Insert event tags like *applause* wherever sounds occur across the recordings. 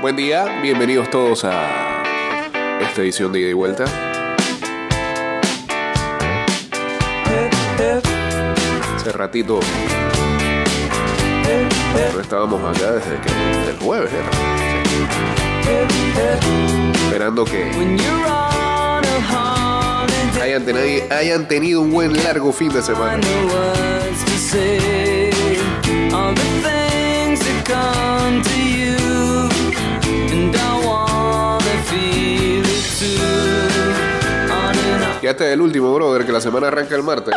Buen día, bienvenidos todos a esta edición de ida y vuelta. Hace ratito no estábamos acá desde que el jueves era. Esperando que hayan, teni- hayan tenido un buen largo fin de semana. Es el último, brother, que la semana arranca el martes.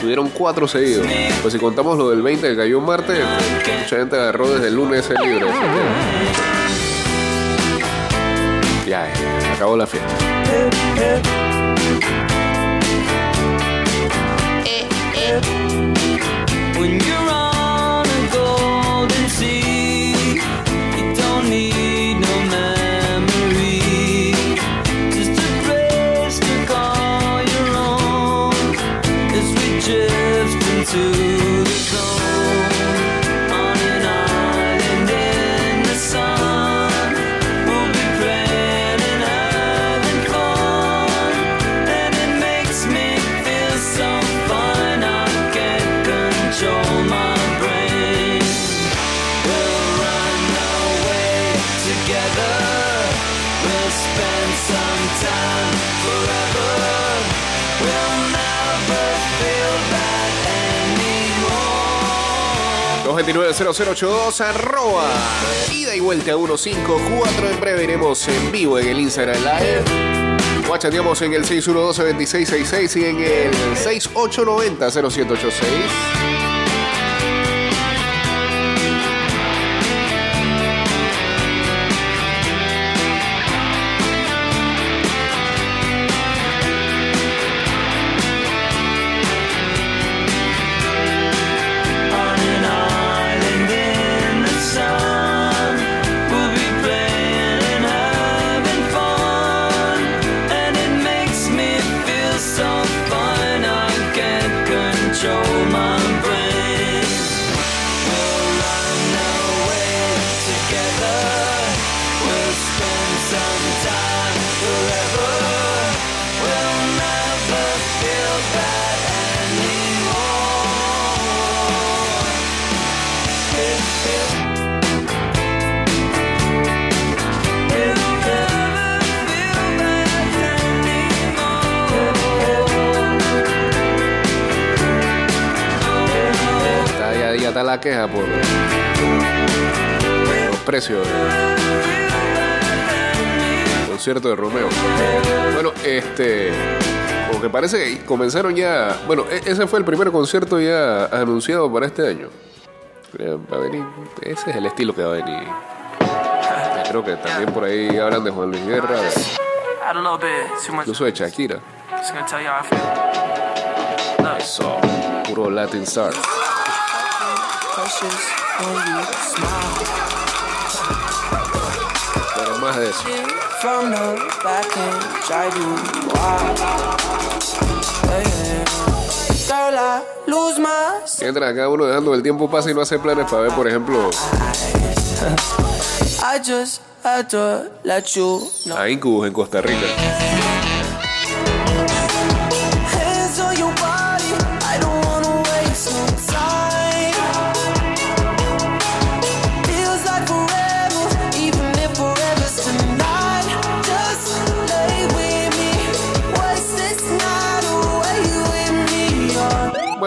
Tuvieron cuatro seguidos. Pues si contamos lo del 20 que cayó un martes, mucha gente agarró desde el lunes el libre. Ya, eh, acabó la fiesta. 229-0082 arroba ida y vuelta 154 en breve iremos en vivo en el Instagram Live. O chateamos en el 612-2666 y en el 6890-0786 que parece que comenzaron ya bueno e- ese fue el primer concierto ya anunciado para este año. Va a venir ese es el estilo que va a venir. *laughs* Creo que también por ahí hablan de Juan Luis Guerra incluso de Shakira. Eso puro Latin Star pero más de eso. Mientras acá uno dejando el tiempo pasa y no hace planes para ver por ejemplo a Incubus en Costa Rica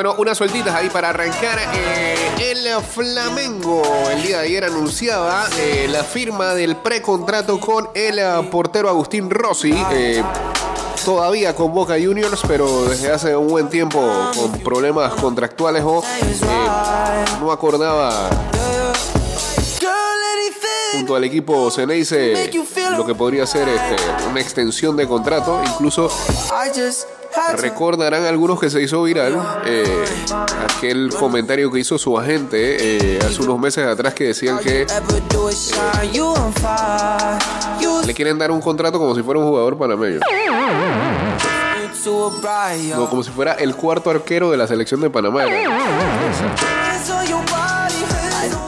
Bueno, unas sueltitas ahí para arrancar. Eh, el Flamengo el día de ayer anunciaba eh, la firma del precontrato con el eh, portero Agustín Rossi. todavía con Boca Juniors, pero desde hace un buen tiempo con problemas contractuales o no acordaba junto al equipo Ceneice lo que podría ser este, una extensión de contrato. Incluso Recordarán algunos que se hizo viral eh, aquel comentario que hizo su agente eh, hace unos meses atrás que decían que le quieren dar un contrato como si fuera un jugador panameño, no, como si fuera el cuarto arquero de la selección de Panamá. feel your body.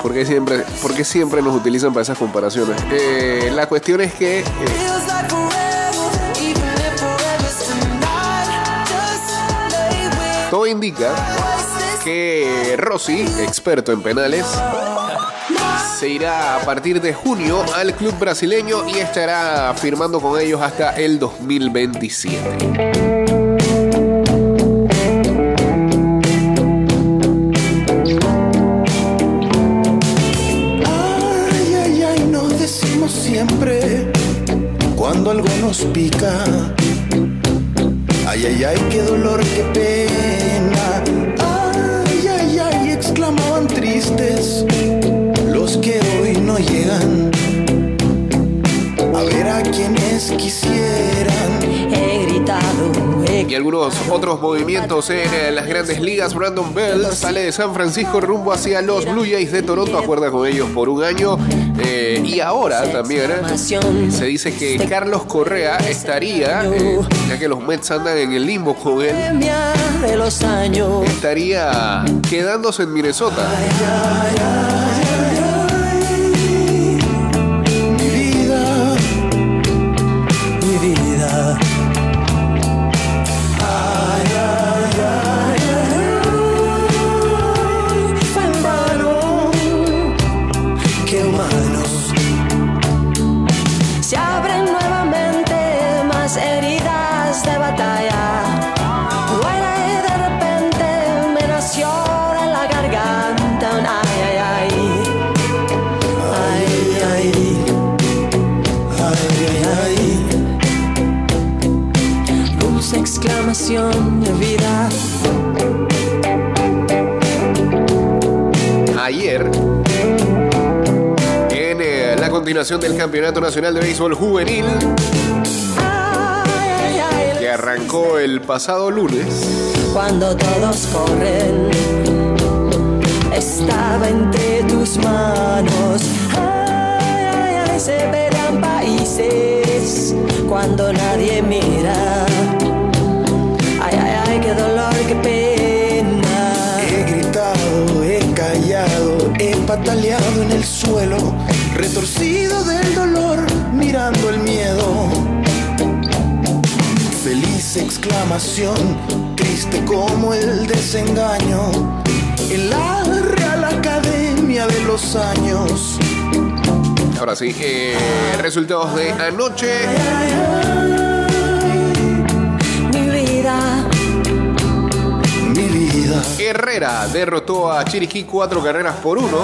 ¿Por qué siempre, por qué siempre nos utilizan para esas comparaciones? Eh, la cuestión es que todo indica que Rossi, experto en penales, se irá a partir de junio al club brasileño y estará firmando con ellos hasta el 2027. Ay, ay, ay, nos decimos siempre cuando algo nos pica. Ay, ay, ay, qué dolor, qué pena. Ay, ay, ay, exclamaban tristes los que hoy no llegan. A ver a quienes quisieran. He gritado, Y algunos otros movimientos en eh, las grandes ligas. Brandon Bell sale de San Francisco rumbo hacia los Blue Jays de Toronto. Acuerda con ellos por un año. Eh, y ahora también eh, se dice que Carlos Correa estaría, eh, ya que los Mets andan en el limbo con él, estaría quedándose en Minnesota. Ayer, en eh, la continuación del Campeonato Nacional de Béisbol Juvenil, que arrancó el pasado lunes, cuando todos corren, estaba entre tus manos. Ay, ay, ay, se verán países cuando nadie mira. Ay, ay, ay, qué dolor, qué pena. Pataleado en el suelo, retorcido del dolor, mirando el miedo. Feliz exclamación, triste como el desengaño, en la Real Academia de los Años. ahora sí, eh, resultados de anoche. Vida, Herrera derrotó a Chiriquí cuatro carreras por uno.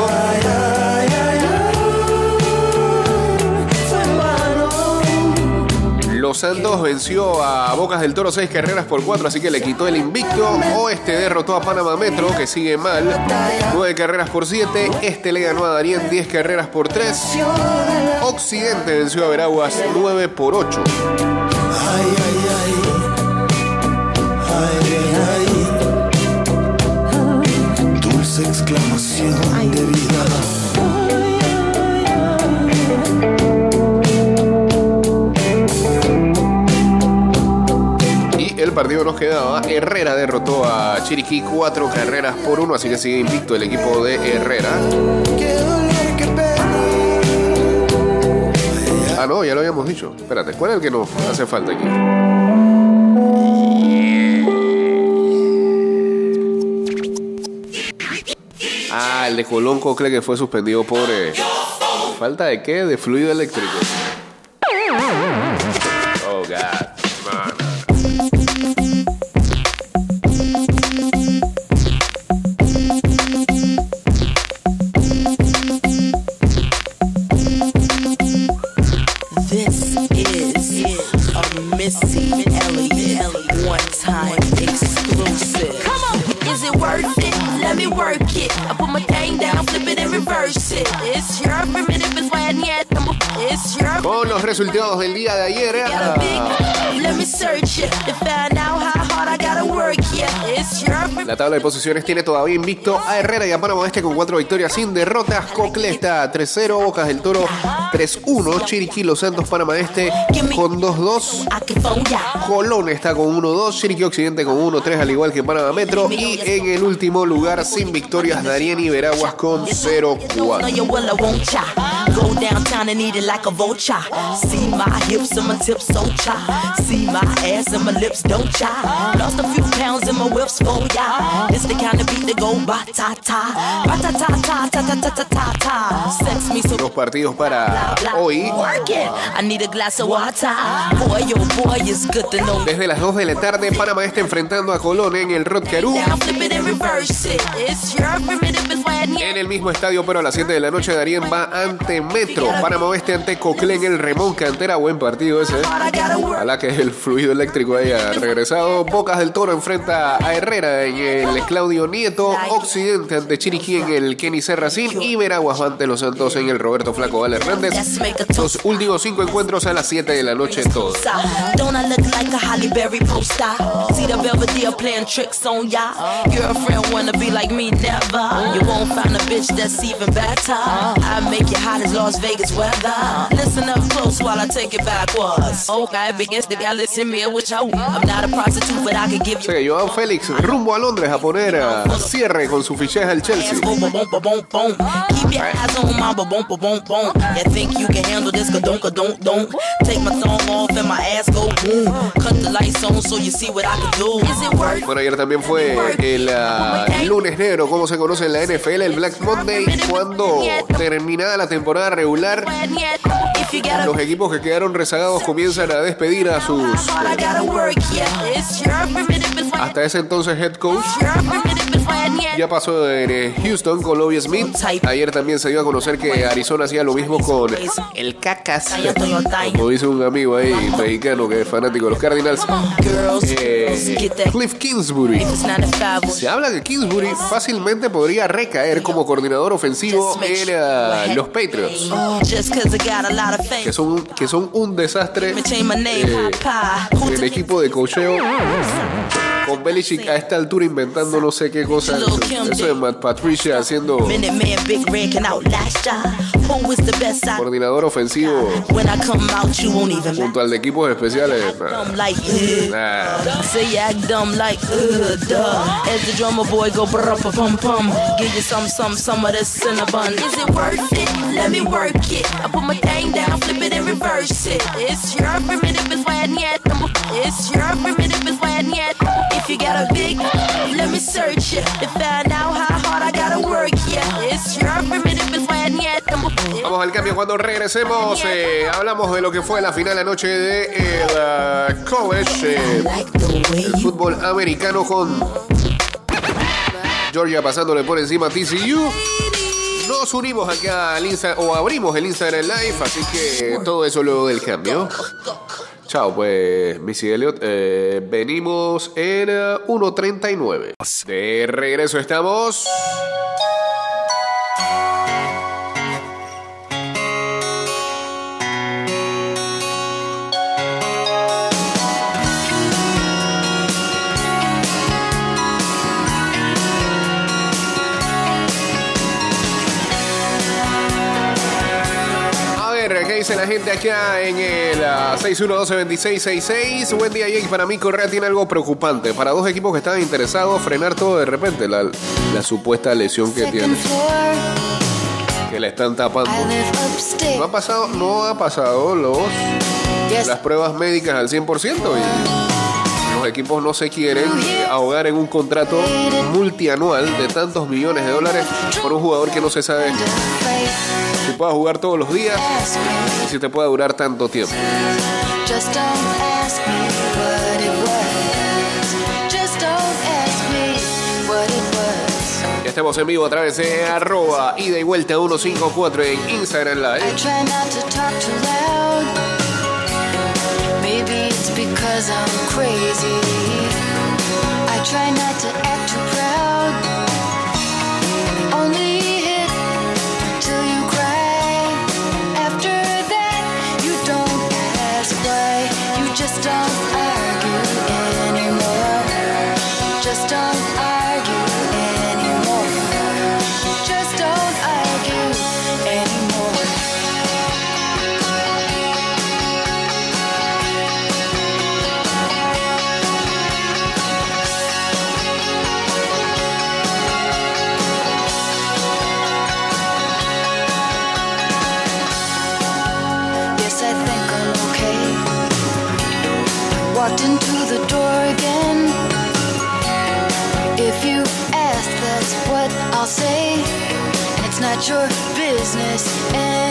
Los Santos venció a Bocas del Toro seis carreras por cuatro, así que le quitó el invicto. Oeste derrotó a Panamá Metro, que sigue mal, nueve carreras por siete. Este le ganó a Darien 10 carreras por tres. Occidente venció a Veraguas 9 por 8. Dulce exclamación de vida. Y el partido nos quedaba. Herrera derrotó a Chiriquí cuatro carreras por uno, así que sigue invicto el equipo de Herrera. Ah, no, ya lo habíamos dicho. Espérate, ¿cuál es el que nos hace falta aquí? Ah, el de Colonco cree que fue suspendido por... eh, ¿Falta de qué? De fluido eléctrico. Oh, God. man. This is a Missy Elliott one time exclusive. Come on, is it worth it? Let me work it. I put my thing down, flip it and reverse it. It's your primitive, it's why I need them. It's your Con los resultados del día de ayer. big. Let me search it to find out how hard I gotta work. Yeah, La La tabla de posiciones tiene todavía invicto a Herrera y a Panamá Este con cuatro victorias sin derrotas. Cocle está 3-0, Bocas del Toro 3-1, Chiriquí Los Santos Panamá Este con 2-2. I can phone ya. Colón está con 1-2, Chiriquí Occidente con 1-3, al igual que Panamá Metro. Y en el último lugar, sin victorias, Darien y Veraguas con No, 0-4. Go downtown and eat it like a vulture. See my hips and my tips so cha. See my ass and my lips don't cha. Lost a few pounds in my whips for ya. It's the kind of beat that go ba ta ta. Ba ta ta ta ta ta ta ta ta. Sex me so Dos partidos para hoy. I need a glass of water. Boy, oh boy, it's good to know. Desde las 2 de la tarde, Panamá está enfrentando a Colón en el Rod Caru. En el mismo estadio, pero a las 7 de la noche, Darien va ante Metro. Panamá Oeste ante Cocle en el Remón Cantera. Buen partido ese. work. Ojalá que el fluido eléctrico haya regresado. Bocas del Toro enfrenta a Herrera en el Claudio Nieto. Occidente ante Chiriquí en el Kenny Serracín. Y Veraguas ante Los Santos en el Roberto Flaco Val Hernández. A Los últimos cinco encuentros a las 7 de la noche todos. Don't I look like a Holly Berry poster? See the Belvedere playing tricks on ya. Girlfriend wanna be like me, never. You won't find a bitch that's even better. I make it hot as Las Vegas weather. Listen up close while I take it backwards. Okay, begins to get listen me what you I'm not a prostitute, but I could give you. que Joao Félix rumbo a Londres a poner a cierre con su fichaje al Chelsea. Boom, boom, boom, boom, boom, boom. Keep your eyes on my boom, boom, boom, boom. You think you can handle this? Ka don't, don't, don't. Take my thumb off and my ass go boom. Cut the lights on so you see what I can do. Is it worth? Bueno, ayer también fue el ah, lunes negro, como se conoce en la NFL, el Black Monday, cuando terminada la temporada regular, los equipos que quedaron rezagados comienzan a despedir a sus, hard, I gotta work, yeah. It's your primitive is when hasta ese entonces, head coach. Ya pasó en eh, Houston con Lovie Smith. Ayer también se dio a conocer que Arizona hacía lo mismo con el Cacas. Como dice un amigo ahí mexicano que es fanático de los Cardinals. Eh. Cliff Kingsbury. Se habla que Kingsbury fácilmente podría recaer como coordinador ofensivo en eh, los Patriots, que son, que son un desastre. Eh, el equipo de cocheo con Belichick a esta altura inventando no sé qué cosa. Eso de Matt Patricia haciendo coordinador ofensivo. junto al de equipos especiales. Nah. Nah yet. It's your primitive is when yet. If you got a big, let me search it to find out how hard I gotta work. Yeah, it's your primitive is when yet. Vamos al cambio cuando regresemos. eh, hablamos de lo que fue la final anoche de el college. eh, Like the way el fútbol americano con Georgia pasándole por encima a TCU. Nos unimos acá al Insta o abrimos el Instagram Live, así que todo eso luego del cambio. Chao, pues, Missy Elliott. eh, venimos en eh, 1.39. De regreso estamos. La gente acá en el ah, 612-2666? Buen día, Jake. Para mí, Correa tiene algo preocupante. Para dos equipos que estaban interesados, frenar todo de repente. La, la supuesta lesión que tiene, que le están tapando. No ha pasado, no ha pasado los, las pruebas médicas al 100% y los equipos no se quieren ahogar en un contrato multianual de tantos millones de dólares por un jugador que no se sabe si pueda jugar todos los días y si te pueda durar tanto tiempo. Estamos en vivo a través de arroba ida y vuelta 154 en Instagram Live. Because I'm crazy. I try not to act too and it's not your business anyway.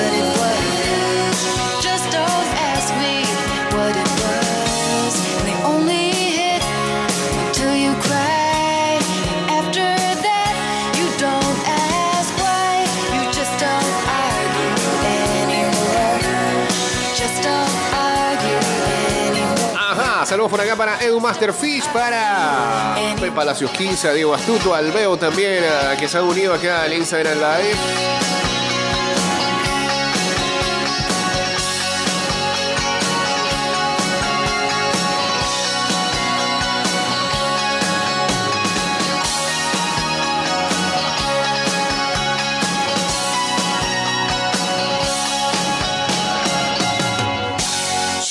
por acá para Edu Masterfish, para Pepe Palacios 15, a Diego Astuto, al Beo también, a- que se han unido acá al Instagram Live.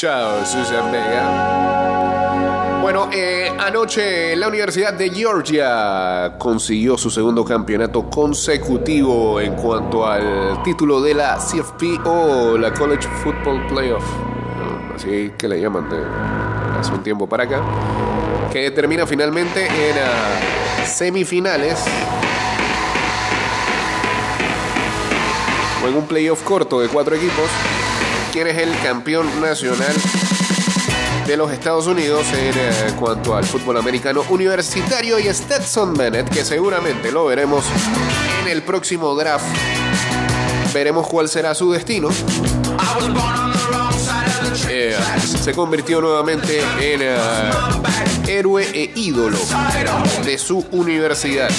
Chao, Susan Vega. Bueno, eh, anoche la Universidad de Georgia consiguió su segundo campeonato consecutivo en cuanto al título de la CFP o la College Football Playoff, ¿no? así que le llaman de hace un tiempo para acá, que termina finalmente en ah, semifinales o en un playoff corto de cuatro equipos. ¿Quién es el campeón nacional de los Estados Unidos en eh, cuanto al fútbol americano universitario? Y Stetson Bennett, que seguramente lo veremos en el próximo draft. Veremos cuál será su destino. Se convirtió nuevamente en eh, héroe e ídolo de su universidad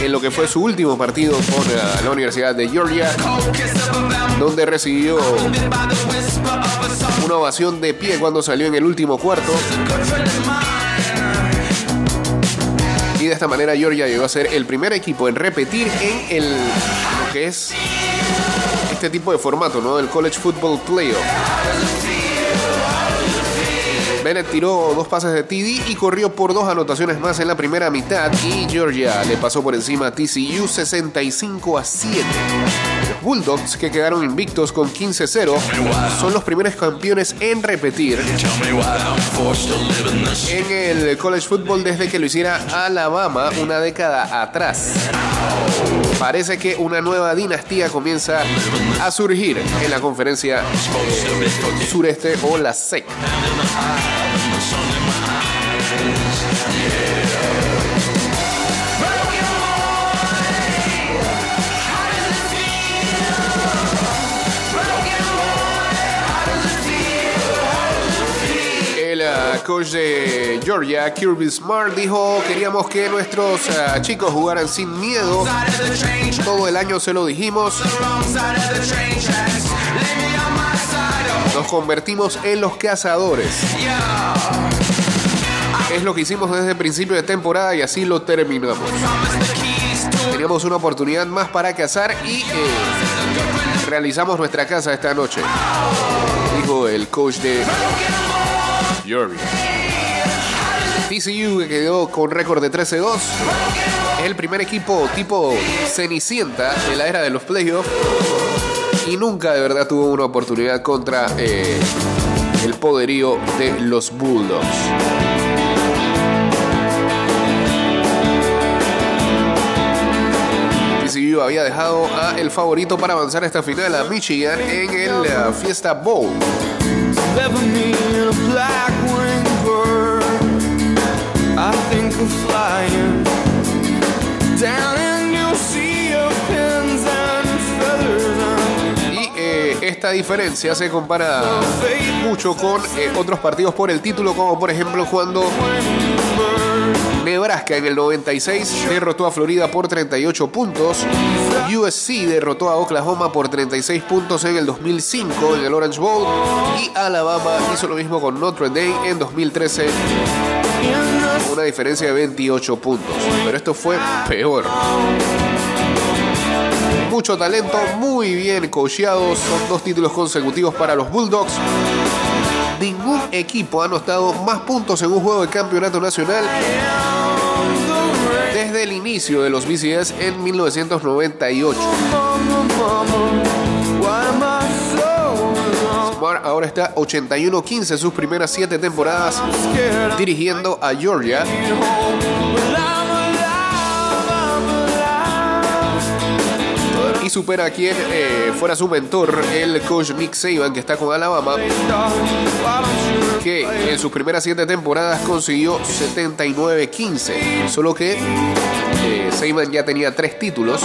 en lo que fue su último partido con eh, la Universidad de Georgia donde recibió una ovación de pie cuando salió en el último cuarto y de esta manera Georgia llegó a ser el primer equipo en repetir en el lo que es este tipo de formato, ¿no? El College Football Playoff. Bennett tiró dos pases de TD y corrió por dos anotaciones más en la primera mitad y Georgia le pasó por encima a TCU 65 a 7. Bulldogs, que quedaron invictos con 15-0, son los primeros campeones en repetir en el college football desde que lo hiciera Alabama una década atrás. Parece que una nueva dinastía comienza a surgir en la conferencia eh, sureste o la SEC. Coach de Georgia, Kirby Smart, dijo, queríamos que nuestros ah, chicos jugaran sin miedo. Todo el año se lo dijimos. Nos convertimos en los cazadores. Es lo que hicimos desde el principio de temporada y así lo terminamos. Teníamos una oportunidad más para cazar y eh, realizamos nuestra casa esta noche. Dijo el coach de Georgia. TCU que quedó con récord de 13-2. Es el primer equipo tipo Cenicienta de la era de los playoffs. Y nunca de verdad tuvo una oportunidad contra eh, el poderío de los Bulldogs. TCU había dejado a el favorito para avanzar a esta final a Michigan en el eh, Fiesta Bowl. Never me in a black wing bird. I think of flying down in your sea of pins and feathers. Y eh, esta diferencia se compara mucho con eh, otros partidos por el título, como por ejemplo cuando Nebraska en el 96 derrotó a Florida por 38 puntos. USC derrotó a Oklahoma por 36 puntos en el 2005 en el Orange Bowl. Y Alabama hizo lo mismo con Notre Dame en 2013. Una diferencia de 28 puntos. Pero esto fue peor. Mucho talento, muy bien coacheados. Son dos títulos consecutivos para los Bulldogs. Ningún equipo ha anotado más puntos en un juego de campeonato nacional desde el inicio de los BCS en 1998. Smart ahora está 81-15 sus primeras siete temporadas dirigiendo a Georgia. Supera a quien eh, fuera su mentor, el coach Nick Saban, que está con Alabama, que en sus primeras siete temporadas consiguió 79-15. Solo que eh, Saban ya tenía tres títulos.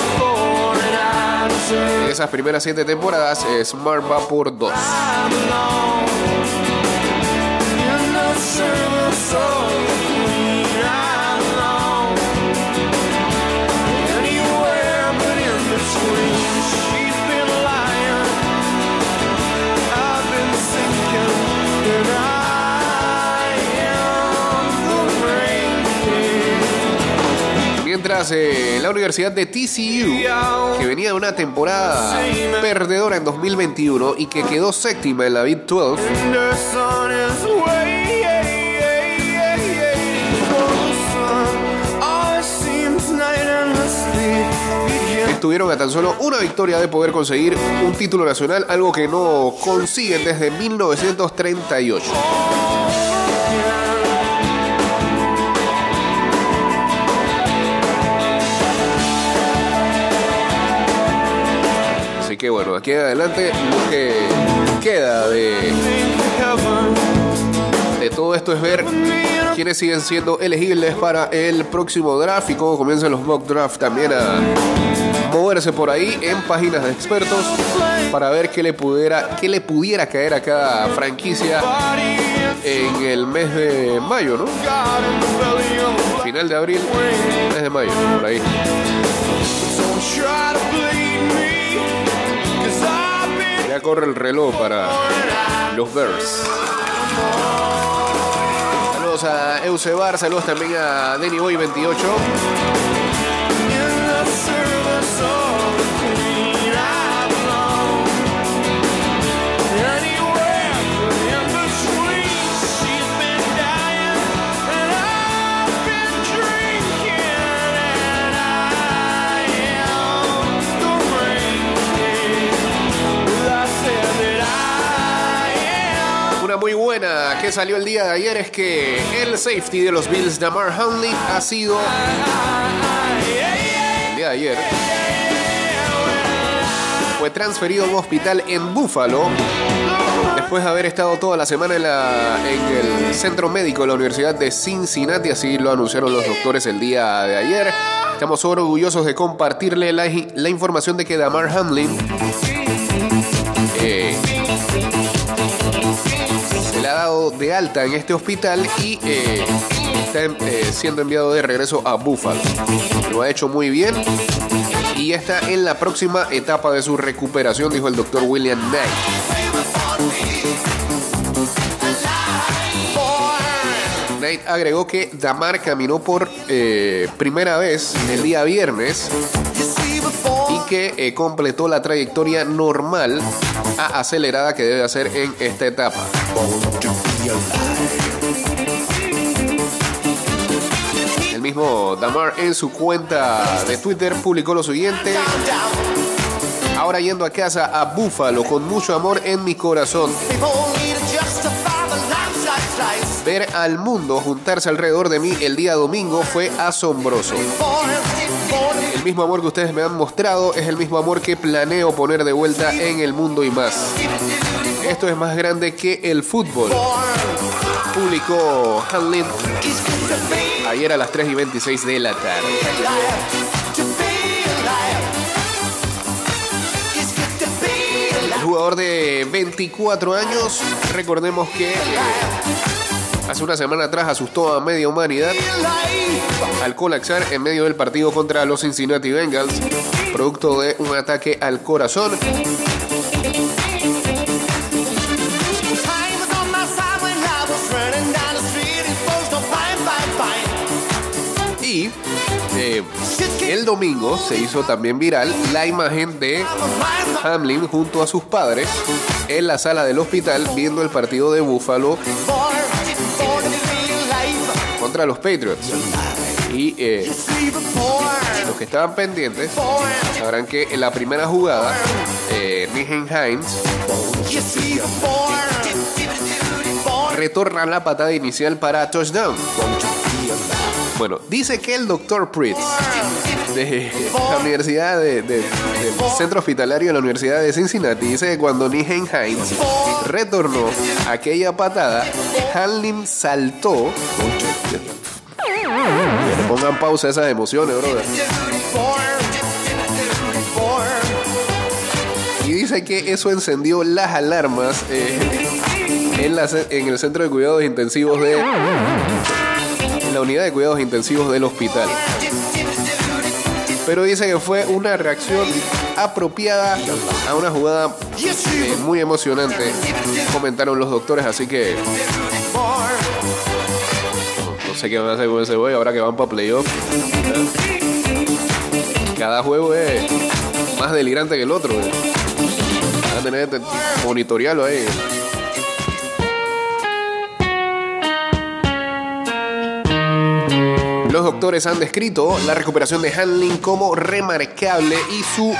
En esas primeras siete temporadas, eh, Smart va por dos. Eh, la Universidad de TCU, que venía de una temporada perdedora en 2021 y que quedó séptima en la Big 12, estuvieron a tan solo una victoria de poder conseguir un título nacional, algo que no consiguen desde 1938. Que bueno, aquí adelante lo que queda de, de todo esto es ver quiénes siguen siendo elegibles para el próximo draft y cómo comienzan los mock draft también a moverse por ahí en páginas de expertos para ver qué le pudiera, qué le pudiera caer a cada franquicia en el mes de mayo, ¿no? Final de abril, mes de mayo, por ahí. Corre el reloj para los Bears. Saludos a Eusebar, saludos también a Denny Boy 28. Que salió el día de ayer es que el safety de los Bills, Damar Hamlin, ha sido el día de ayer fue transferido a un hospital en Buffalo después de haber estado toda la semana en, la- el centro médico de la Universidad de Cincinnati, así lo anunciaron los doctores el día de ayer. Estamos orgullosos de compartirle la, información de que Damar Hamlin eh, ha dado de alta en este hospital y eh, está eh, siendo enviado de regreso a Buffalo. Lo ha hecho muy bien y está en la próxima etapa de su recuperación, dijo el doctor William Knight. Knight agregó que Damar caminó por eh, primera vez el día viernes y que eh, completó la trayectoria normal a acelerada que debe hacer en esta etapa. El mismo Damar en su cuenta de Twitter publicó lo siguiente. Ahora yendo a casa a Búfalo con mucho amor en mi corazón. Ver al mundo juntarse alrededor de mí el día domingo fue asombroso. El mismo amor que ustedes me han mostrado es el mismo amor que planeo poner de vuelta en el mundo y más. Esto es más grande que el fútbol. Publicó Hanlin ayer a las 3 y 26 de la tarde. El jugador de 24 años, recordemos que eh, hace una semana atrás asustó a media humanidad al colapsar en medio del partido contra los Cincinnati Bengals, producto de un ataque al corazón. Y eh, el domingo se hizo también viral la imagen de Hamlin junto a sus padres en la sala del hospital viendo el partido de Buffalo contra los Patriots. Y eh, los que estaban pendientes sabrán que en la primera jugada, eh, Hines retorna la patada inicial para touchdown. Bueno, dice que el doctor Pritz de la Universidad de- de- del Centro Hospitalario de la Universidad de Cincinnati dice que cuando Nijen Hines retornó aquella patada, Hanlin saltó. Pongan pausa esas emociones, brother. Y dice que eso encendió las alarmas eh, en, la en el centro de cuidados intensivos de la unidad de cuidados intensivos del hospital. Pero dice que fue una reacción apropiada a una jugada eh, muy emocionante, comentaron los doctores, así que no, sé qué van a hacer con ese güey ahora que van para playoff. Cada juego es más delirante que el otro. güey. Van a tener que monitorearlo ahí. Los doctores han descrito la recuperación de Hanlin como remarcable y su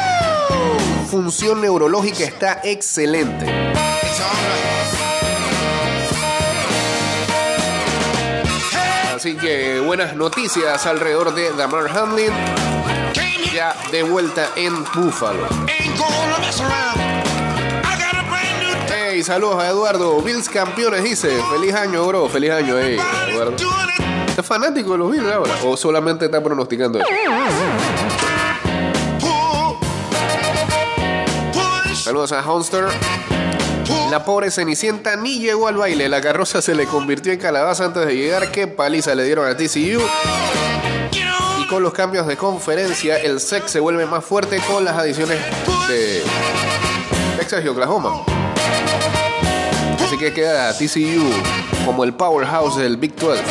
función neurológica está excelente. Así que buenas noticias alrededor de Damar Hamlin, ya de vuelta en Buffalo. Hey, saludos a Eduardo, Bills campeones, dice. Feliz año, bro, feliz año, hey, Eduardo. ¿Es fanático de los Bills ahora? ¿O solamente está pronosticando eso? Saludos a Honster. La pobre Cenicienta ni llegó al baile. La carroza se le convirtió en calabaza antes de llegar. Qué paliza le dieron a TCU. Y con los cambios de conferencia, el SEC se vuelve más fuerte con las adiciones de Texas y Oklahoma. Así que queda TCU como el powerhouse del Big 12.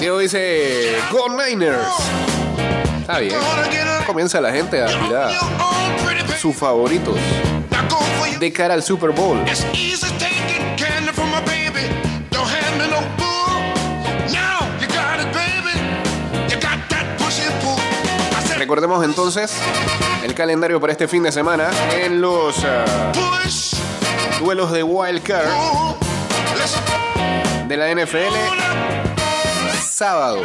Diego dice, Go Niners. Está bien. Comienza la gente a tirar sus favoritos de cara al Super Bowl. Recordemos entonces el calendario para este fin de semana en los push, duelos de Wild Card de la NFL. Sábado,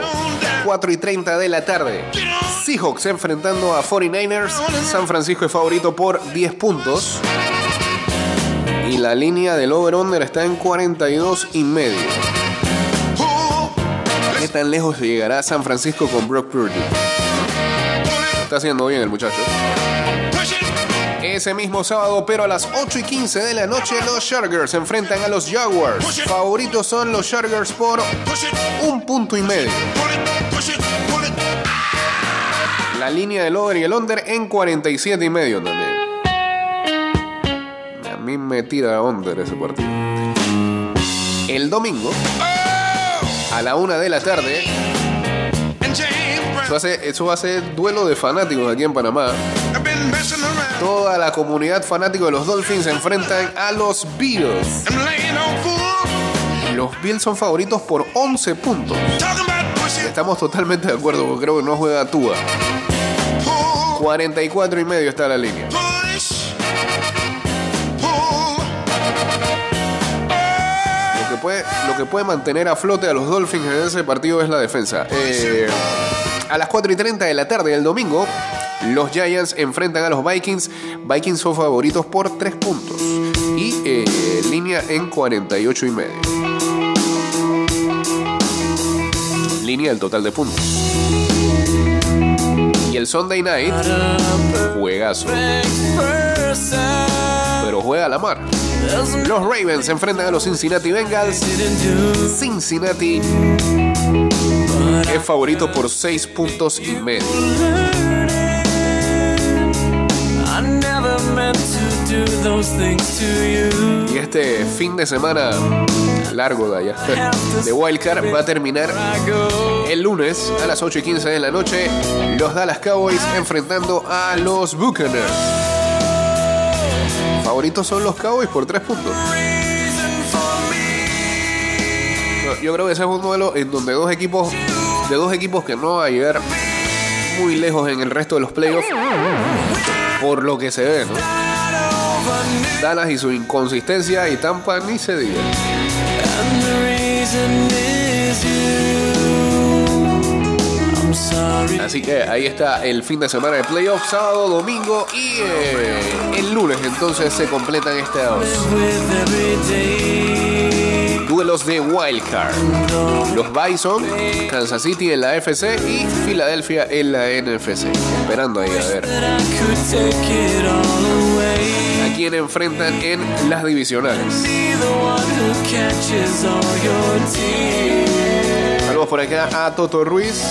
4 y 30 de la tarde. Seahawks enfrentando a 49ers. San Francisco es favorito por 10 puntos. Y la línea del over-under está en 42 y medio. ¿Qué tan lejos llegará San Francisco con Brock Purdy? Está haciendo bien el muchacho. Ese mismo sábado, pero a las 8 y 15 de la noche, los Chargers enfrentan a los Jaguars. Favoritos son los Chargers por un punto y medio. La línea del over y el under en 47 y medio también. A mí me tira under ese partido. El domingo, a la una de la tarde, eso, hace- eso va a ser duelo de fanáticos aquí en Panamá. Toda la comunidad fanática de los Dolphins se enfrentan a los Bills. Los Bills son favoritos por 11 puntos. Estamos totalmente de acuerdo porque creo que no juega Tua. Pull. 44 y medio está la línea. Lo que puede, lo que puede mantener a flote a los Dolphins en ese partido es la defensa. Eh, a las 4 y 30 de la tarde del domingo, Los Giants enfrentan a los Vikings. Vikings son favoritos por 3 puntos. Y eh, línea en 48 y medio. Línea del total de puntos. Y el Sunday Night, juegazo. Pero juega a la mar. Los Ravens se enfrentan a los Cincinnati Bengals. Cincinnati es favorito por 6 puntos y medio. Y este fin de semana largo de allá de Wildcard va a terminar el lunes a las 8 y 15 de la noche. Los Dallas Cowboys enfrentando a los Buccaneers. Favoritos son los Cowboys por 3 puntos. Yo creo que ese es un duelo en donde dos equipos, de dos equipos que no va a llegar muy lejos en el resto de los playoffs, por lo que se ve, ¿no? Dallas y su inconsistencia y Tampa ni se diga. Así que ahí está el fin de semana de playoffs, sábado, domingo y eh, el lunes entonces se completan estos duelos de Wildcard. Los Bison, Kansas City en la FC y Filadelfia en la NFC. Esperando ahí a ver Quién enfrentan en las divisionales. Saludos por acá a Toto Ruiz.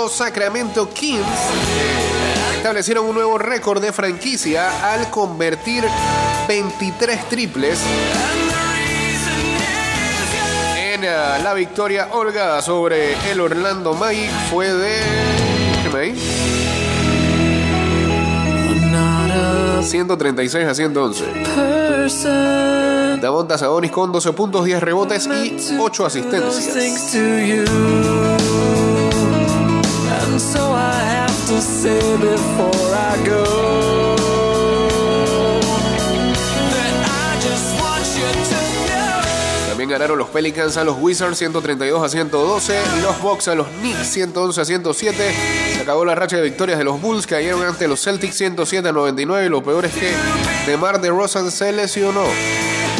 Los Sacramento Kings establecieron un nuevo récord de franquicia al convertir 23 triples en eh, la victoria holgada sobre el Orlando Magic. Fue de. ¿Qué me ahí? I'm not a 136 a 111. person. Davonta Sabonis con 12 puntos, 10 rebotes y 8 Those asistencias. También ganaron los Pelicans a los Wizards 132 a 112, los Bucks a los Knicks 111 a 107. Se acabó la racha de victorias de los Bulls, cayeron ante los Celtics 107 a 99 y lo peor es que DeMar DeRozan se lesionó.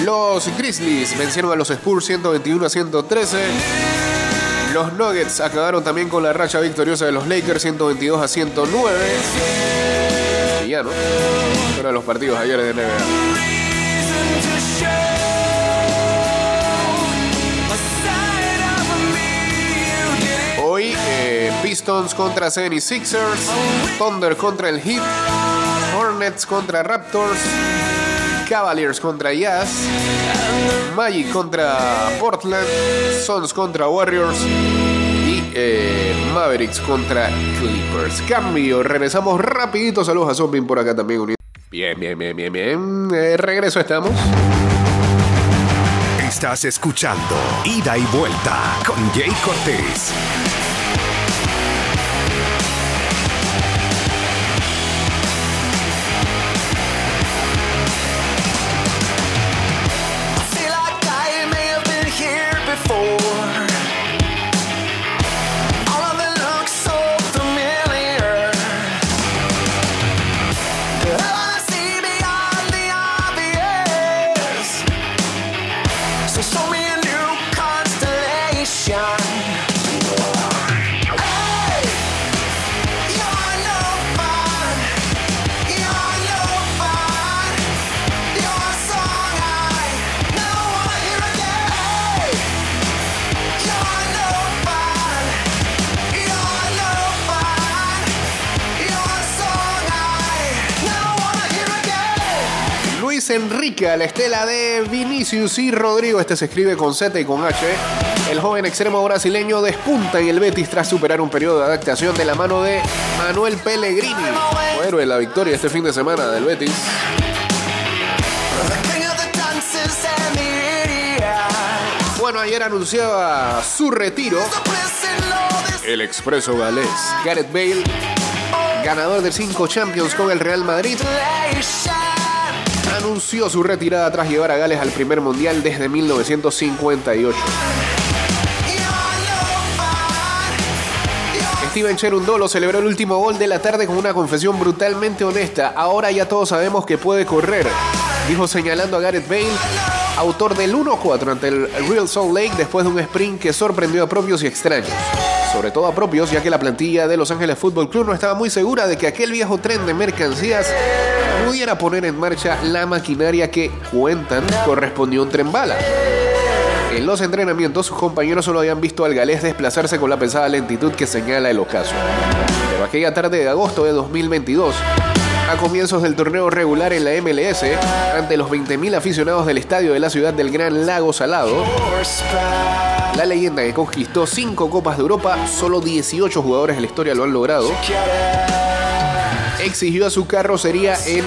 Los Grizzlies vencieron a los Spurs 121 a 113. Los Nuggets acabaron también con la racha victoriosa de los Lakers 122 a 109. Y ya no. Fueron los partidos ayer de NBA. Hoy eh, Pistons contra 76ers, Thunder contra el Heat, Hornets contra Raptors, Cavaliers contra Jazz, Magic contra Portland, Suns contra Warriors y eh, Mavericks contra Clippers. Cambio, regresamos rapidito. Saludos a Zombie por acá también. Bien, bien, bien, bien, bien. Eh, regreso estamos. Estás escuchando Ida y Vuelta con Jay Cortés. Enrique, la estela de Vinicius y Rodrigo. Este se escribe con Z y con H. El joven extremo brasileño despunta en el Betis tras superar un periodo de adaptación de la mano de Manuel Pellegrini, héroe de la victoria este fin de semana del Betis. Bueno, ayer anunciaba su retiro el expreso galés Gareth Bale, ganador de cinco Champions con el Real Madrid, anunció su retirada tras llevar a Gales al primer mundial desde 1958. Steven Cherundolo celebró el último gol de la tarde con una confesión brutalmente honesta. Ahora ya todos sabemos que puede correr, dijo señalando a Gareth Bale, autor del 1-4 ante el Real Salt Lake después de un sprint que sorprendió a propios y extraños. Sobre todo a propios, ya que la plantilla de Los Ángeles Fútbol Club no estaba muy segura de que aquel viejo tren de mercancías pudiera poner en marcha la maquinaria que cuentan correspondió un tren bala. En los entrenamientos, sus compañeros solo habían visto al galés desplazarse con la pesada lentitud que señala el ocaso. Pero aquella tarde de agosto de 2022, a comienzos del torneo regular en la MLS, ante los 20.000 aficionados del estadio de la ciudad del Gran Lago Salado, la leyenda que conquistó 5 Copas de Europa, solo 18 jugadores de la historia lo han logrado, exigió a su carrocería en,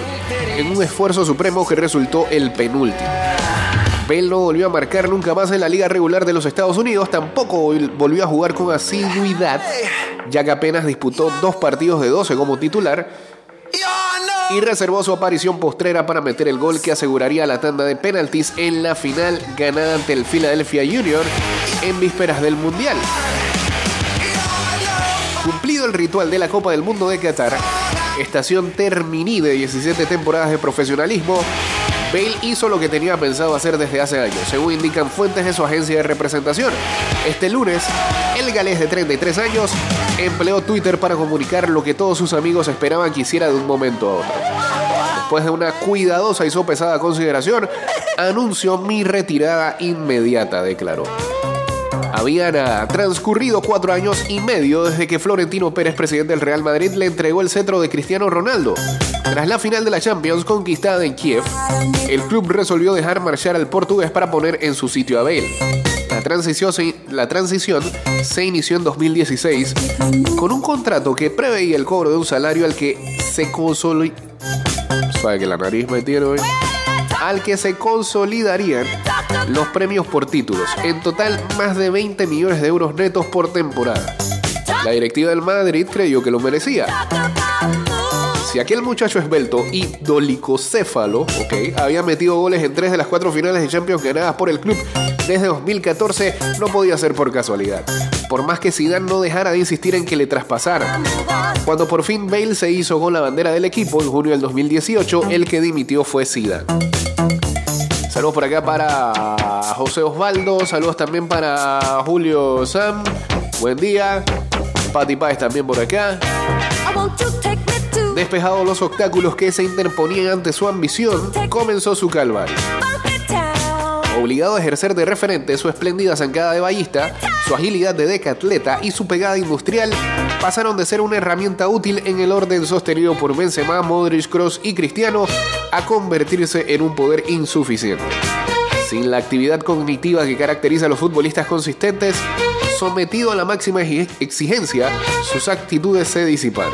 en un esfuerzo supremo que resultó el penúltimo. Bale no volvió a marcar nunca más en la liga regular de los Estados Unidos, tampoco volvió a jugar con asiduidad, ya que apenas disputó dos partidos de 12 como titular y reservó su aparición postrera para meter el gol que aseguraría la tanda de penaltis en la final ganada ante el Philadelphia Union en vísperas del Mundial. Cumplido el ritual de la Copa del Mundo de Qatar, estación terminí de 17 temporadas de profesionalismo, Bale hizo lo que tenía pensado hacer desde hace años, según indican fuentes de su agencia de representación. Este lunes, el galés de 33 años empleó Twitter para comunicar lo que todos sus amigos esperaban que hiciera de un momento a otro. Después de una cuidadosa y sopesada consideración, anunció mi retirada inmediata, declaró. Habían transcurrido cuatro años y medio desde que Florentino Pérez, presidente del Real Madrid, le entregó el cetro de Cristiano Ronaldo. Tras la final de la Champions conquistada en Kiev, el club resolvió dejar marchar al portugués para poner en su sitio a Bale. La transición, se, la transición se inició en 2016 con un contrato que preveía el cobro de un salario al que se consolidó. Sabe que la nariz me tiene hoy al que se consolidarían los premios por títulos. En total, más de 20 millones de euros netos por temporada. La directiva del Madrid creyó que lo merecía. Si aquel muchacho esbelto y dolicocéfalo, ok, había metido goles en tres de las cuatro finales de Champions ganadas por el club desde 2014, no podía ser por casualidad. Por más que Zidane no dejara de insistir en que le traspasaran. Cuando por fin Bale se hizo con la bandera del equipo en junio del 2018, el que dimitió fue Zidane. Saludos por acá para José Osvaldo, saludos también para Julio Sam. Buen día. Pati Páez también por acá. Despejados los obstáculos que se interponían ante su ambición, comenzó su calvario. Obligado a ejercer de referente su espléndida zancada de ballista, su agilidad de decatleta y su pegada industrial pasaron de ser una herramienta útil en el orden sostenido por Benzema, Modric, Kroos y Cristiano a convertirse en un poder insuficiente. Sin la actividad cognitiva que caracteriza a los futbolistas consistentes, sometido a la máxima exigencia, sus actitudes se disiparon.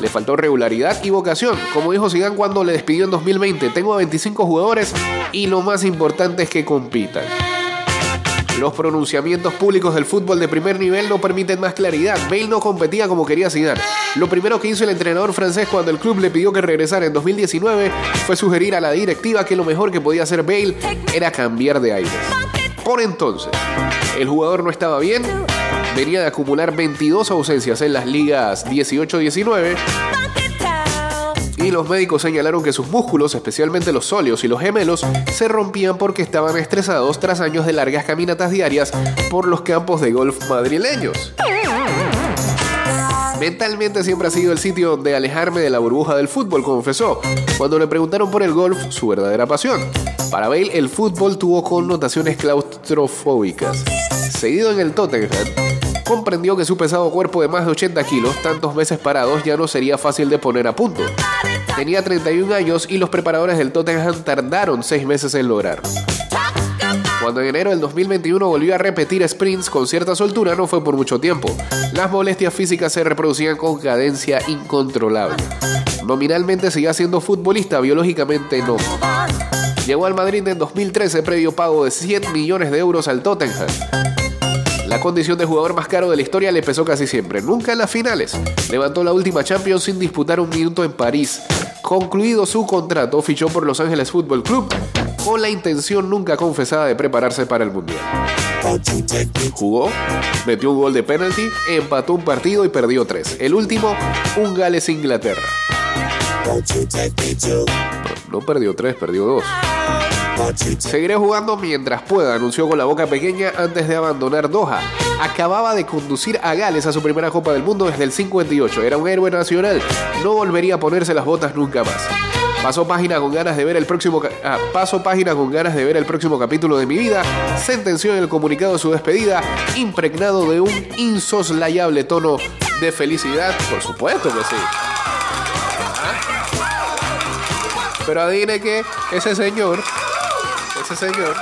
Le faltó regularidad y vocación. Como dijo Zidane cuando le despidió en 2020, tengo a 25 jugadores y lo más importante es que compitan. Los pronunciamientos públicos del fútbol de primer nivel no permiten más claridad. Bale no competía como quería Zidane. Lo primero que hizo el entrenador francés cuando el club le pidió que regresara en 2019 fue sugerir a la directiva que lo mejor que podía hacer Bale era cambiar de aires. Por entonces, el jugador no estaba bien, venía de acumular 22 ausencias en las ligas 18-19 y los médicos señalaron que sus músculos, especialmente los sóleos y los gemelos, se rompían porque estaban estresados tras años de largas caminatas diarias por los campos de golf madrileños. Mentalmente siempre ha sido el sitio donde alejarme de la burbuja del fútbol, confesó, cuando le preguntaron por el golf, su verdadera pasión. Para Bale, el fútbol tuvo connotaciones claustrofóbicas. Seguido en el Tottenham, comprendió que su pesado cuerpo de más de 80 kilos, tantos meses parados, ya no sería fácil de poner a punto. Tenía 31 años y los preparadores del Tottenham tardaron 6 meses en lograrlo. Cuando en enero del 2021 volvió a repetir sprints con cierta soltura, no fue por mucho tiempo. Las molestias físicas se reproducían con cadencia incontrolable. Nominalmente seguía siendo futbolista, biológicamente no. Llegó al Madrid en 2013 previo pago de 100 millones de euros al Tottenham. La condición de jugador más caro de la historia le pesó casi siempre, nunca en las finales. Levantó la última Champions sin disputar un minuto en París. Concluido su contrato, fichó por Los Ángeles Fútbol Club con la intención nunca confesada de prepararse para el Mundial. Jugó, metió un gol de penalti, empató un partido y perdió tres. El último, un Gales-Inglaterra. No perdió tres, perdió dos. Seguiré jugando mientras pueda, anunció con la boca pequeña antes de abandonar Doha. Acababa de conducir a Gales a su primera Copa del Mundo desde el 58. Era un héroe nacional. No volvería a ponerse las botas nunca más. Pasó página con ganas de ver el próximo ah, paso página con ganas de ver el próximo capítulo de mi vida. Sentenció en el comunicado de su despedida, impregnado de un insoslayable tono de felicidad. Por supuesto que sí. Pero adivine que ese señor, ese señor,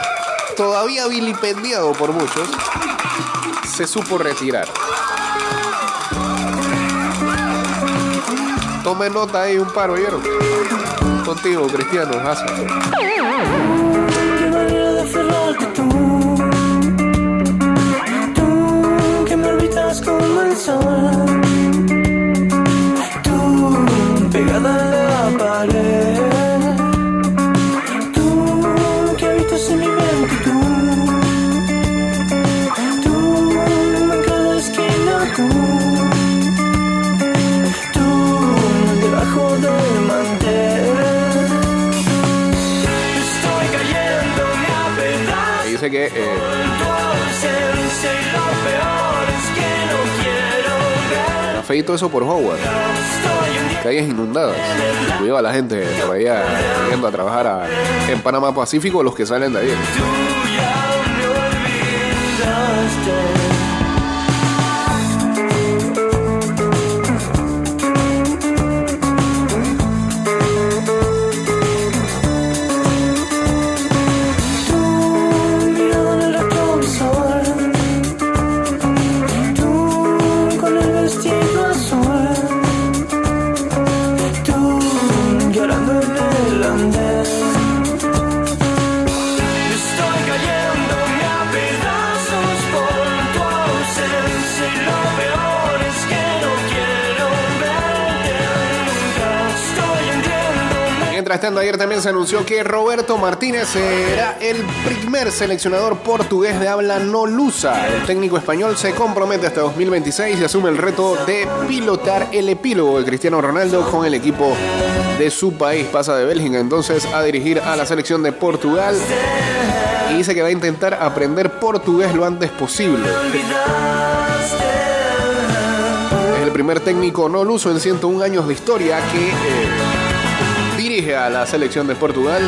todavía vilipendiado por muchos, se supo retirar. Tome nota ahí un paro, ¿vieron? Contigo, Cristiano, tú. Tú que me orbitas como el sol. Tú pegada a la pared. Dice que eh, y afeito eso por Howard. Calles inundadas. Cuidado a la gente por allá yendo a trabajar a- en Panamá Pacífico, los que salen de ahí. Ayer también se anunció que Roberto Martínez será el primer seleccionador portugués de habla no lusa. El técnico español se compromete hasta 2026 y asume el reto de pilotar el epílogo de Cristiano Ronaldo con el equipo de su país. Pasa de Bélgica entonces a dirigir a la selección de Portugal y dice que va a intentar aprender portugués lo antes posible. El primer técnico no luso en 101 años de historia que eh, a la selección de Portugal.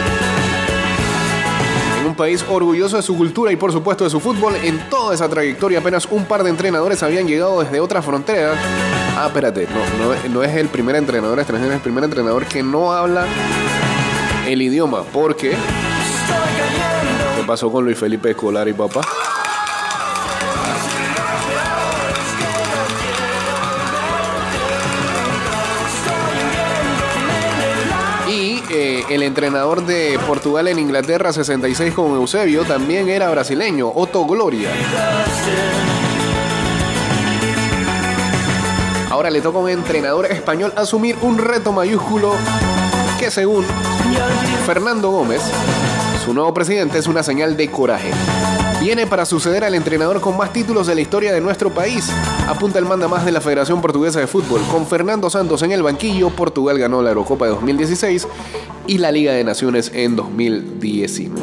En un país orgulloso de su cultura y por supuesto de su fútbol, en toda esa trayectoria apenas un par de entrenadores habían llegado desde otras fronteras. Ah, espérate, no, no, no es el primer entrenador extranjero, es el primer entrenador que no habla el idioma, porque ¿qué pasó con Luis Felipe Escolar y papá? El entrenador de Portugal en Inglaterra 66 con Eusebio también era brasileño, Otto Gloria. Ahora le toca a un entrenador español asumir un reto mayúsculo que según Fernando Gómez, su nuevo presidente, es una señal de coraje. Viene para suceder al entrenador con más títulos de la historia de nuestro país, apunta el manda más de la Federación Portuguesa de Fútbol. Con Fernando Santos en el banquillo, Portugal ganó la Eurocopa de 2016 y la Liga de Naciones en 2019.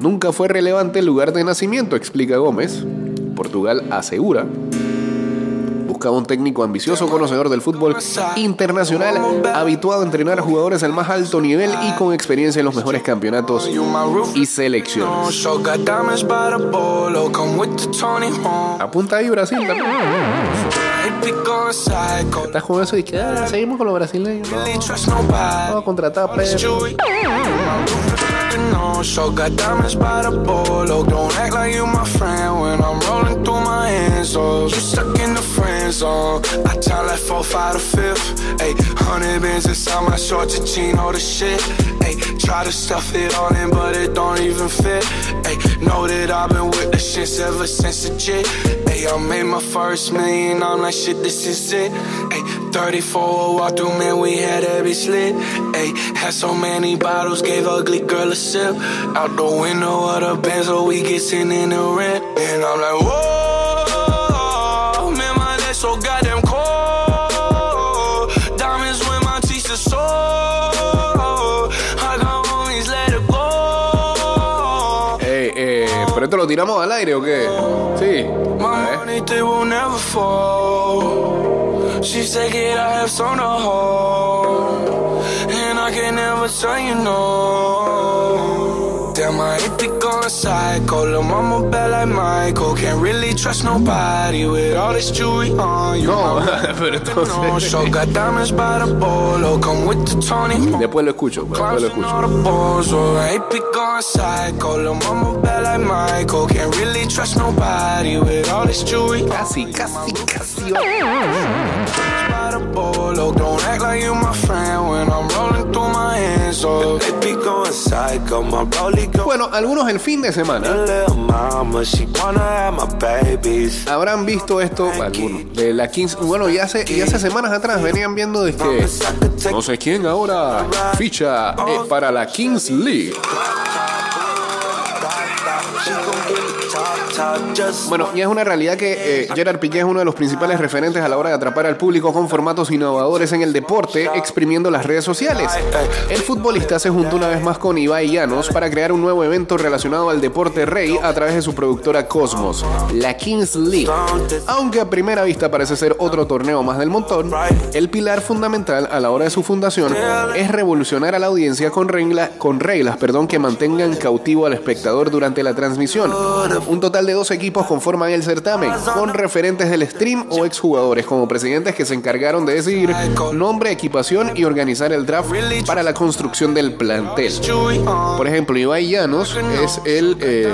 Nunca fue relevante el lugar de nacimiento, explica Gómez. Portugal asegura un técnico ambicioso, conocedor del fútbol internacional, habituado a entrenar a jugadores al más alto nivel y con experiencia en los mejores campeonatos y selecciones. Apunta ahí Brasil. Estás con eso y ah, seguimos con los brasileños. No, a contratar. No, zone. I tell like four, five to fifth. Hey, hundred bands inside my shorts and all the shit. Hey, try to stuff it all in, but it don't even fit. Hey, know that I've been with the shits ever since the jit. Hey, I made my first million. I'm like, shit, this is it. Hey, 34 walk through, man, we had every slit. Hey, had so many bottles, gave ugly girl a sip. Out the window of the Benz, so we get in the rent. And I'm like, whoa, so goddamn cold. Diamonds when my teeth are sore. I got homies, let it go. Eh, eh, ¿Pero esto lo tiramos al aire o qué? Sí. My money, they will never fall. She said, kid, I have some to hold. And I can never tell you no. Damn, I hate to go psycho. Lil' mama bad like Michael. Can't really trust nobody with all this jewelry on. You No, *laughs* pero no, entonces. show got diamonds by the bolo. Come with the Tony. Después lo escucho, después lo escucho. all the balls, so I ain't be going psycho. Lil' mama bad like Michael. Can't really trust nobody with all this jewelry on. Casi, casi, casi. Oh. By the bolo. Don't act like you my friend when I'm rolling through my hands. So they be going psycho. My rollie go Bueno, algunos el fin de semana habrán visto esto, algunos, de la 15, bueno, ya hace, ya hace semanas atrás venían viendo de que could take no sé quién ahora ficha eh, para la Kings League. Bueno, y es una realidad que eh, Gerard Piqué es uno de los principales referentes a la hora de atrapar al público con formatos innovadores en el deporte, exprimiendo las redes sociales. El futbolista se juntó una vez más con Ibai Llanos para crear un nuevo evento relacionado al deporte rey a través de su productora Cosmos, la Kings League. Aunque a primera vista parece ser otro torneo más del montón, el pilar fundamental a la hora de su fundación es revolucionar a la audiencia con, con reglas perdón, que mantengan cautivo al espectador durante la transmisión. Un total de dos equipos conforman el certamen, con referentes del stream o exjugadores como presidentes que se encargaron de decidir nombre, equipación y organizar el draft para la construcción del plantel. Por ejemplo, Ibai Llanos es el eh,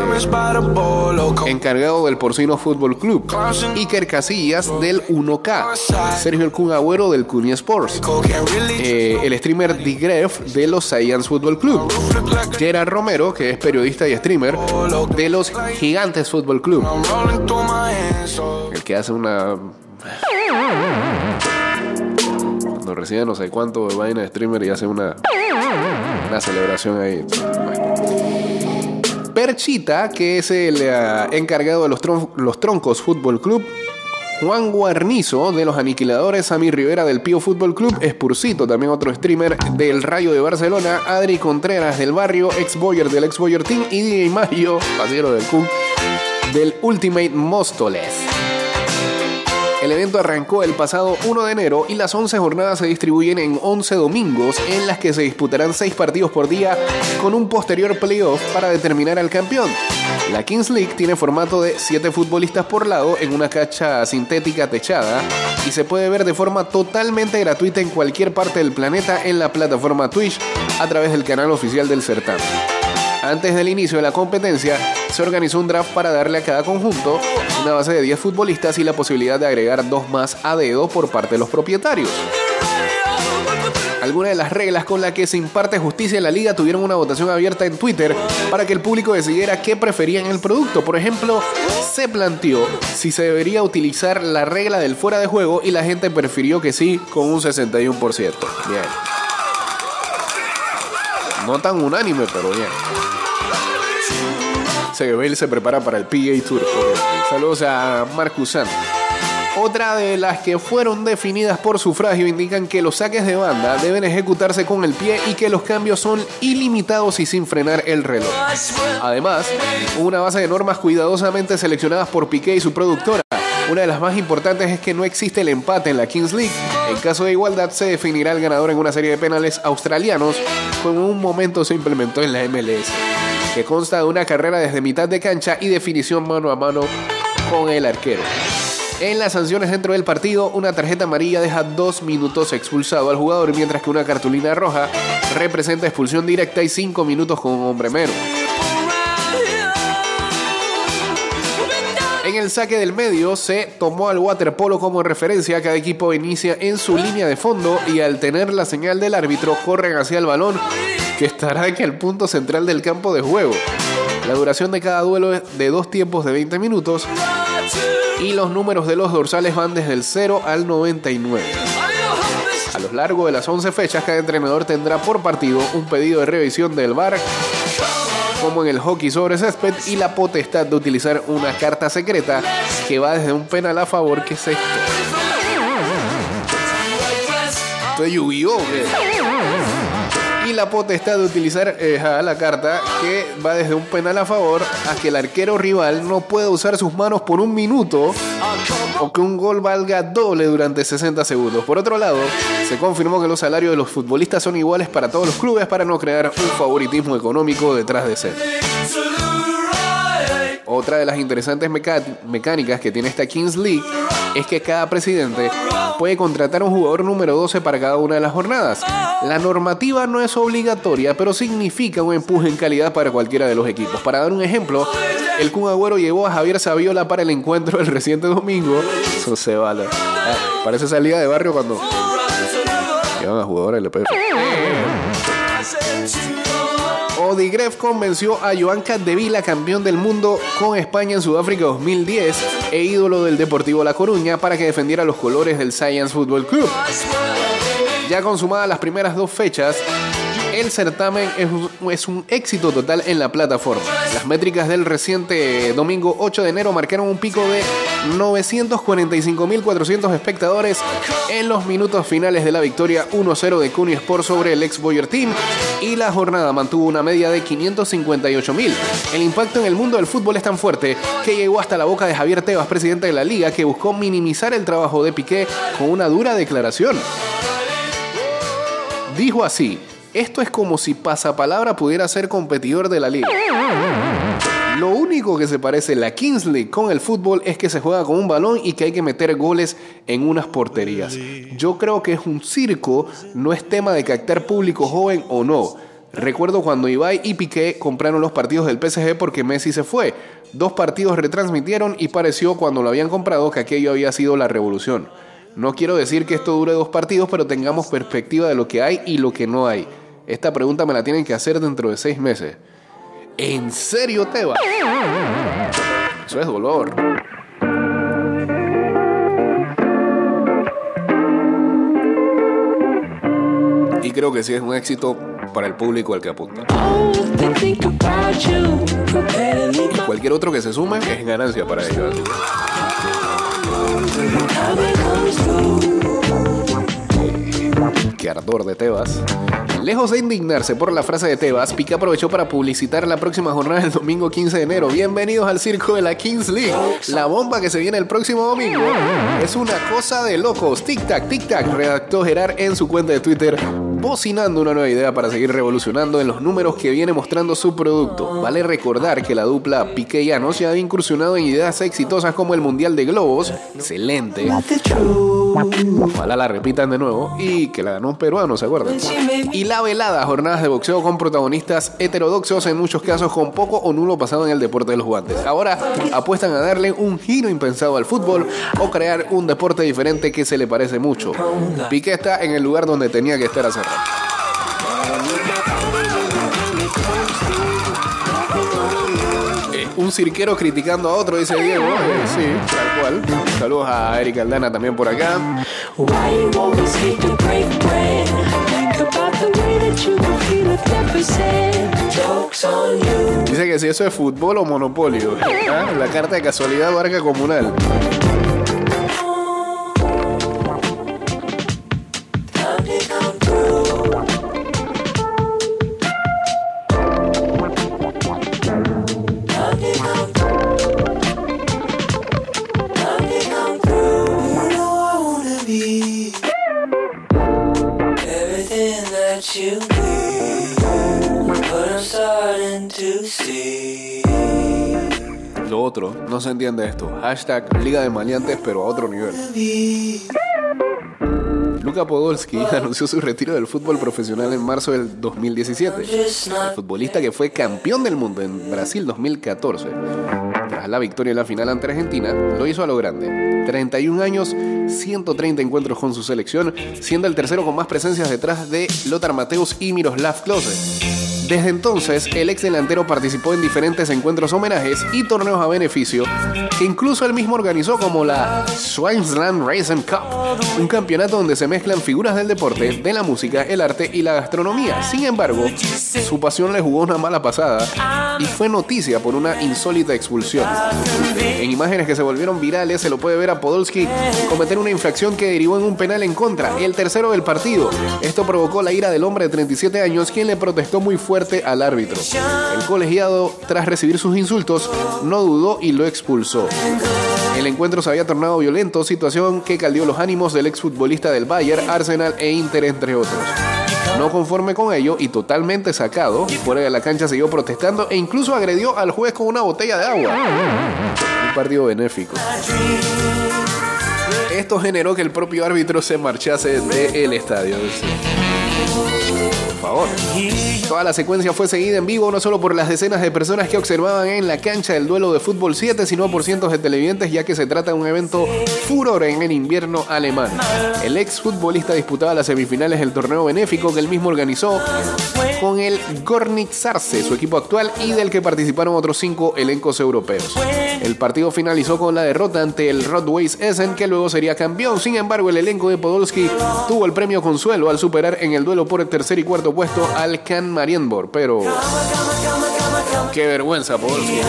encargado del Porcino Fútbol Club, Iker Casillas del 1K, Sergio El Agüero del Cuni Sports, eh, el streamer Digref de los Science Fútbol Club, Gerard Romero, que es periodista y streamer de los Gigantes Fútbol Club, el que hace una. Cuando recibe no sé cuánto de vaina de streamer y hace una. Una celebración ahí. Perchita, que es el eh, encargado de los, tron- los Troncos Fútbol Club. Juan Guarnizo de los Aniquiladores, Sammy Rivera del Pío Fútbol Club, Spursito, también otro streamer del Rayo de Barcelona, Adri Contreras del Barrio, ex Boyer del ex Boyer Team y DJ Mario, pasero del Kun, del Ultimate Móstoles. El evento arrancó el pasado 1 de enero y las 11 jornadas se distribuyen en 11 domingos en las que se disputarán 6 partidos por día con un posterior playoff para determinar al campeón. La Kings League tiene formato de 7 futbolistas por lado en una cancha sintética techada y se puede ver de forma totalmente gratuita en cualquier parte del planeta en la plataforma Twitch a través del canal oficial del certamen. Antes del inicio de la competencia, se organizó un draft para darle a cada conjunto una base de 10 futbolistas y la posibilidad de agregar dos más a dedo por parte de los propietarios. Algunas de las reglas con las que se imparte justicia en la liga tuvieron una votación abierta en Twitter para que el público decidiera qué preferían el producto. Por ejemplo, se planteó si se debería utilizar la regla del fuera de juego y la gente prefirió que sí con un 61%. Bien. No tan unánime, pero bien. Sebel se prepara para el PA Tour. Saludos a Marcus San. Otra de las que fueron definidas por sufragio indican que los saques de banda deben ejecutarse con el pie y que los cambios son ilimitados y sin frenar el reloj. Además, una base de normas cuidadosamente seleccionadas por Piqué y su productora Una de las más importantes es que no existe el empate en la Kings League. En caso de igualdad se definirá el ganador en una serie de penales australianos, como en un momento se implementó en la MLS, que consta de una carrera desde mitad de cancha y definición mano a mano con el arquero. En las sanciones dentro del partido, una tarjeta amarilla deja dos minutos expulsado al jugador, mientras que una cartulina roja representa expulsión directa y cinco minutos con un hombre menos. En el saque del medio se tomó al waterpolo como referencia. Cada equipo inicia en su línea de fondo y al tener la señal del árbitro corren hacia el balón que estará en el punto central del campo de juego. La duración de cada duelo es de dos tiempos de 20 minutos y los números de los dorsales van desde el 0 al 99. A lo largo de las 11 fechas, cada entrenador tendrá por partido un pedido de revisión del VAR, como en el hockey sobre césped, y la potestad de utilizar una carta secreta que va desde un penal a favor que es esto. Esto. Y la potestad de utilizar eh, la carta que va desde un penal a favor a que el arquero rival no pueda usar sus manos por un minuto o que un gol valga doble durante 60 segundos. Por otro lado, se confirmó que los salarios de los futbolistas son iguales para todos los clubes para no crear un favoritismo económico detrás de ser. Otra de las interesantes mecánicas que tiene esta Kings League es que cada presidente puede contratar un jugador número 12 para cada una de las jornadas. La normativa no es obligatoria, pero significa un empuje en calidad para cualquiera de los equipos. Para dar un ejemplo, el Kun Agüero llevó a Javier Saviola para el encuentro del reciente domingo. Eso se vale. Ah, parece esa liga de barrio cuando llevan a jugadores y le pegan. Odigref convenció a Joan Capdevila, campeón del mundo con España en Sudáfrica 2010 e ídolo del Deportivo La Coruña, para que defendiera los colores del Science Football Club. Ya consumadas las primeras dos fechas, el certamen es un, éxito total en la plataforma. Las métricas del reciente domingo 8 de enero marcaron un pico de 945.400 espectadores en los minutos finales de la victoria 1-0 de Cuni Sport sobre el ex Boyer Team y la jornada mantuvo una media de 558.000. El impacto en el mundo del fútbol es tan fuerte que llegó hasta la boca de Javier Tebas, presidente de la liga, que buscó minimizar el trabajo de Piqué con una dura declaración. Dijo así, esto es como si Pasapalabra pudiera ser competidor de la liga. Lo único que se parece la Kings League con el fútbol es que se juega con un balón y que hay que meter goles en unas porterías. Yo creo que es un circo, no es tema de captar público joven o no. Recuerdo cuando Ibai y Piqué compraron los partidos del PSG porque Messi se fue. Dos partidos retransmitieron y pareció cuando lo habían comprado que aquello había sido la revolución. No quiero decir que esto dure dos partidos, pero tengamos perspectiva de lo que hay y lo que no hay. Esta pregunta me la tienen que hacer dentro de seis meses. ¿En serio, Teba? Eso es dolor. Y creo que sí es un éxito para el público al que apunta. Y cualquier otro que se sume es ganancia para ellos. Qué ardor de Tebas. Lejos de indignarse por la frase de Tebas, Piqué aprovechó para publicitar la próxima jornada del domingo 15 de enero. Bienvenidos al circo de la Kings League. La bomba que se viene el próximo domingo es una cosa de locos. Tic tac, tic tac, redactó Gerard en su cuenta de Twitter, bocinando una nueva idea para seguir revolucionando en los números que viene mostrando su producto. Vale recordar que la dupla Piqué y Llanos ya ha incursionado en ideas exitosas como el Mundial de Globos, excelente. Ojalá la repitan de nuevo y que la ganó un peruano, ¿se acuerdan? Y la velada, jornadas de boxeo con protagonistas heterodoxos, en muchos casos con poco o nulo pasado en el deporte de los guantes. Ahora apuestan a darle un giro impensado al fútbol o crear un deporte diferente que se le parece mucho. Piqué está en el lugar donde tenía que estar hace rato. Eh, Un cirquero criticando a otro, dice Diego. Eh, sí, tal cual. Saludos a Eric Aldana también por acá. Dice que si eso es fútbol o monopolio. ¿Ah? La carta de casualidad barca comunal. Otro, no se entiende esto. Hashtag Liga de Maleantes, pero a otro nivel. Luka Podolski *laughs* anunció su retiro del fútbol profesional en marzo del 2017. El futbolista que fue campeón del mundo en Brasil 2014, tras la victoria en la final ante Argentina, lo hizo a lo grande. 31 años, 130 encuentros con su selección, siendo el tercero con más presencias detrás de Lothar Mateus y Miroslav Klose. Desde entonces, el ex delantero participó en diferentes encuentros homenajes y torneos a beneficio que incluso él mismo organizó como la Swansland Racing Cup, un campeonato donde se mezclan figuras del deporte, de la música, el arte y la gastronomía. Sin embargo, su pasión le jugó una mala pasada y fue noticia por una insólita expulsión. En imágenes que se volvieron virales se lo puede ver a Podolski cometer una infracción que derivó en un penal en contra, el tercero del partido. Esto provocó la ira del hombre de 37 años, quien le protestó muy fuerte al árbitro. El colegiado, tras recibir sus insultos, no dudó y lo expulsó. El encuentro se había tornado violento, situación que caldió los ánimos del exfutbolista del Bayern, Arsenal e Inter, entre otros. No conforme con ello y totalmente sacado, fuera de la cancha siguió protestando e incluso agredió al juez con una botella de agua. Un partido benéfico. Esto generó que el propio árbitro se marchase del estadio. Favor. Toda la secuencia fue seguida en vivo no solo por las decenas de personas que observaban en la cancha el duelo de fútbol 7, sino por cientos de televidentes, ya que se trata de un evento furor en el invierno alemán. El ex futbolista disputaba las semifinales del torneo benéfico que él mismo organizó con el Gornik Sarce, su equipo actual, y del que participaron otros cinco elencos europeos. El partido finalizó con la derrota ante el Rodways Essen, que luego sería campeón. Sin embargo, el elenco de Podolski tuvo el premio consuelo al superar en el duelo por el tercer y cuarto puesto al Can Marienborg. Pero. Qué vergüenza, Podolski.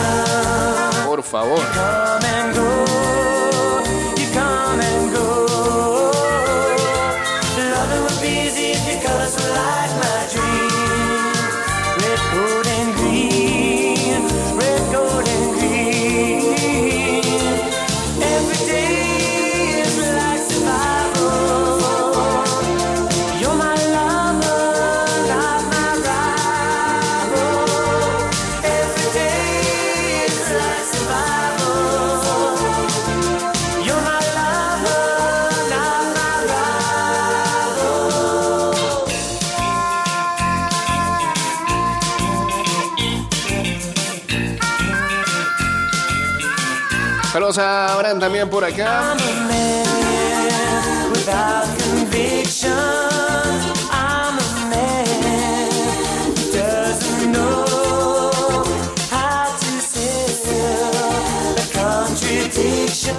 Por favor. Saludos a Abraham también por acá.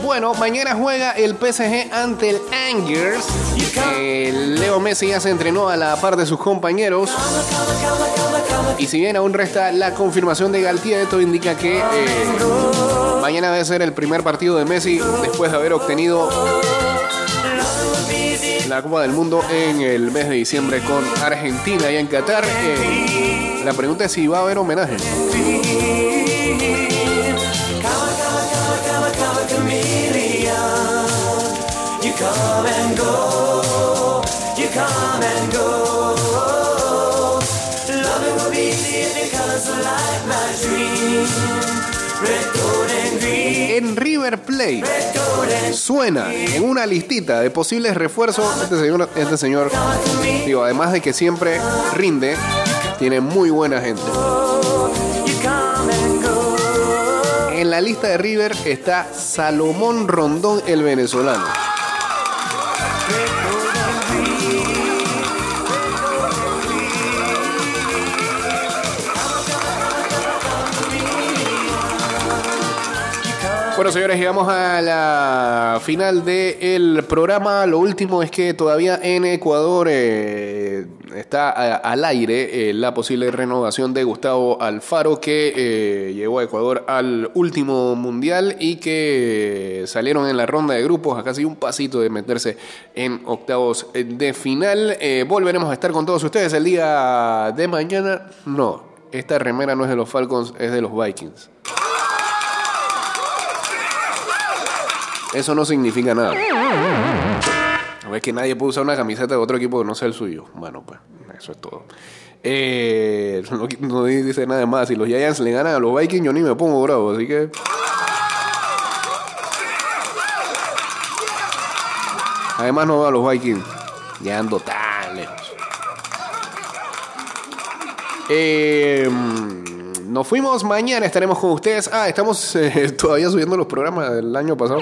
Bueno, mañana juega el PSG ante el Angers. Eh, Leo Messi ya se entrenó a la par de sus compañeros. Y si bien aún resta la confirmación de Galtier, esto indica que eh, mañana debe ser el primer partido de Messi después de haber obtenido la Copa del Mundo en el mes de diciembre con Argentina y en Qatar. Eh, la pregunta es si va a haber homenaje. En River Plate suena en una listita de posibles refuerzos. Este señor, este señor, digo, además de que siempre rinde, tiene muy buena gente. En la lista de River está Salomón Rondón, el venezolano. Bueno, señores, llegamos a la final del programa. Lo último es que todavía en Ecuador eh, está a- al aire eh, la posible renovación de Gustavo Alfaro, que eh, llegó a Ecuador al último mundial y que salieron en la ronda de grupos a casi un pasito de meterse en octavos de final. Eh, volveremos a estar con todos ustedes el día de mañana. No, esta remera no es de los Falcons, es de los Vikings. Eso no significa nada. No es que nadie puede usar una camiseta de otro equipo que no sea el suyo. Bueno, pues eso es todo. Eh, *laughs* no, dice nada más. Si los Giants le ganan a los Vikings, yo ni me pongo bravo. Así que. Además, no veo a los Vikings. Ya ando tan lejos. Eh nos fuimos mañana, estaremos con ustedes. Ah, estamos *laughs* eh, todavía subiendo los programas del año pasado.